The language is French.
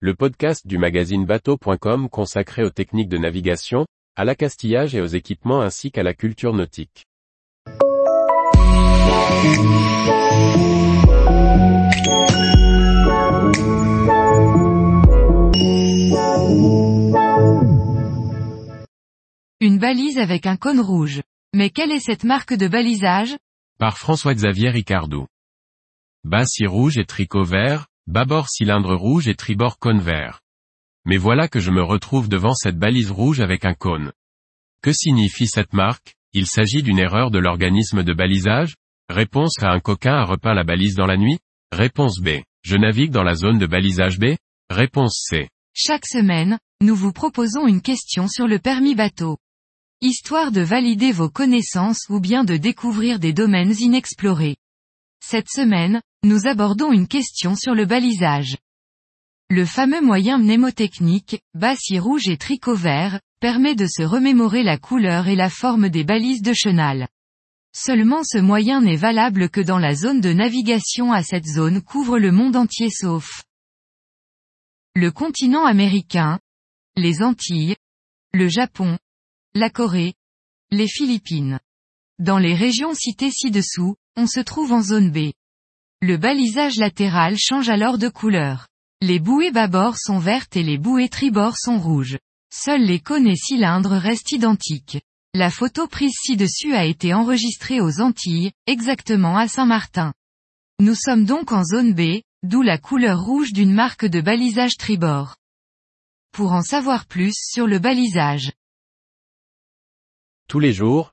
le podcast du magazine bateau.com consacré aux techniques de navigation, à l'accastillage et aux équipements ainsi qu'à la culture nautique. Une balise avec un cône rouge. Mais quelle est cette marque de balisage? Par François-Xavier Ricardou. Bas rouge et tricot vert, bâbord cylindre rouge et tribord cône vert. Mais voilà que je me retrouve devant cette balise rouge avec un cône. Que signifie cette marque? Il s'agit d'une erreur de l'organisme de balisage? Réponse à un coquin a repeint la balise dans la nuit? Réponse B. Je navigue dans la zone de balisage B? Réponse C. Chaque semaine, nous vous proposons une question sur le permis bateau. Histoire de valider vos connaissances ou bien de découvrir des domaines inexplorés. Cette semaine, nous abordons une question sur le balisage. Le fameux moyen mnémotechnique, bassi rouge et tricot vert, permet de se remémorer la couleur et la forme des balises de chenal. Seulement ce moyen n'est valable que dans la zone de navigation à cette zone couvre le monde entier sauf le continent américain, les Antilles, le Japon, la Corée, les Philippines. Dans les régions citées ci-dessous, on se trouve en zone B. Le balisage latéral change alors de couleur. Les bouées bâbord sont vertes et les bouées tribord sont rouges. Seuls les cônes et cylindres restent identiques. La photo prise ci-dessus a été enregistrée aux Antilles, exactement à Saint-Martin. Nous sommes donc en zone B, d'où la couleur rouge d'une marque de balisage tribord. Pour en savoir plus sur le balisage, tous les jours,